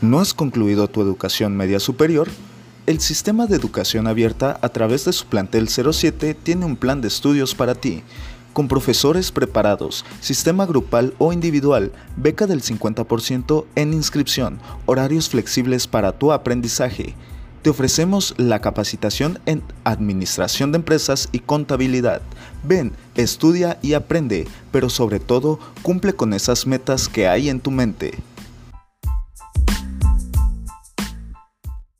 ¿No has concluido tu educación media superior? El Sistema de Educación Abierta a través de su plantel 07 tiene un plan de estudios para ti, con profesores preparados, sistema grupal o individual, beca del 50% en inscripción, horarios flexibles para tu aprendizaje. Te ofrecemos la capacitación en Administración de Empresas y Contabilidad. Ven, estudia y aprende, pero sobre todo cumple con esas metas que hay en tu mente.